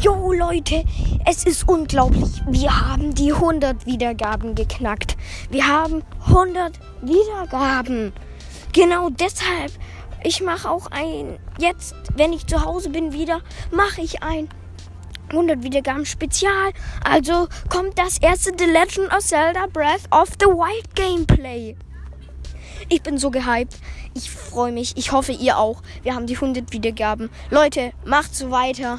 Yo Leute, es ist unglaublich. Wir haben die 100 Wiedergaben geknackt. Wir haben 100 Wiedergaben. Genau deshalb, ich mache auch ein, jetzt, wenn ich zu Hause bin wieder, mache ich ein 100 Wiedergaben Spezial. Also kommt das erste The Legend of Zelda Breath of the Wild Gameplay. Ich bin so gehypt. Ich freue mich. Ich hoffe, ihr auch. Wir haben die 100 Wiedergaben. Leute, macht so weiter.